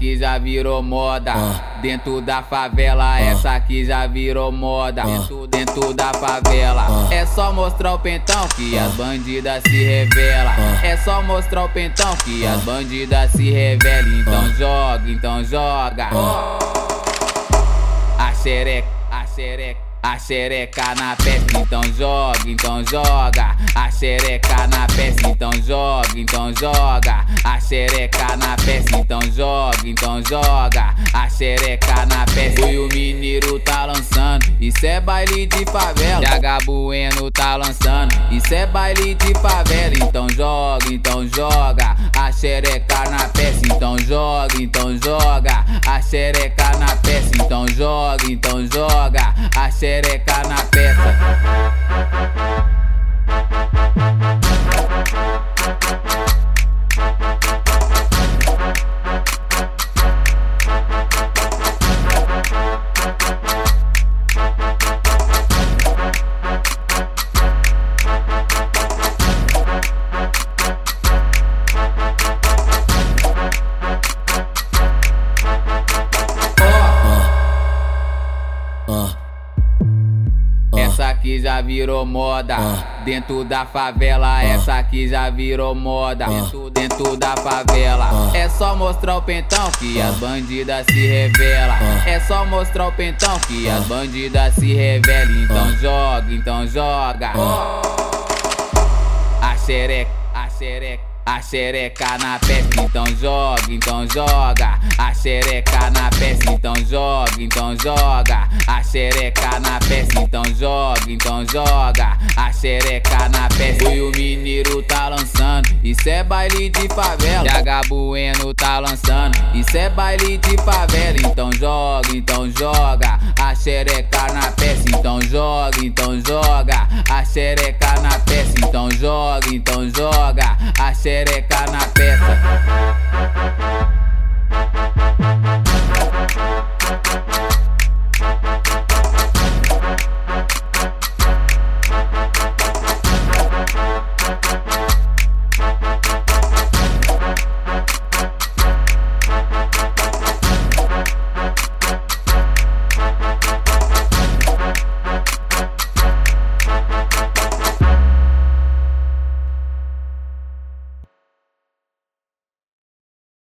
aqui já virou moda. Dentro da favela, essa aqui já virou moda. Dentro, dentro da favela, é só mostrar o pentão que as bandidas se revelam. É só mostrar o pentão que as bandidas se revelam. Então joga, então joga. A xereca, a xereca. A xereca na peça, então joga, então joga. A xereca na peça, então joga, então joga. A xereca na peça, então joga, então joga. A xereca na peça. E o mineiro tá lançando, isso é baile de favela. TH Bueno tá lançando, isso é baile de favela. Então joga, então joga. A xereca na peça, então joga, então joga. A xereca na peça, então joga, então joga. A xereca na peça. Aqui já virou moda. Dentro da favela, essa aqui já virou moda. Dentro, dentro da favela, é só mostrar o pentão que as bandidas se revelam. É só mostrar o pentão que as bandidas se revelam. Então joga, então joga. A xereca, a xereca. A xereca na peça, então joga, então joga. A xereca na peça, então joga, então joga. A xereca na peça, então joga, então joga. A xereca na peça. E o mineiro tá lançando, isso é baile de favela. TH Bueno tá lançando, isso é baile de favela. Então joga, então joga. A xereca na peça, então joga, então joga. A xereca na peça, então joga, então joga. A xereca na peça.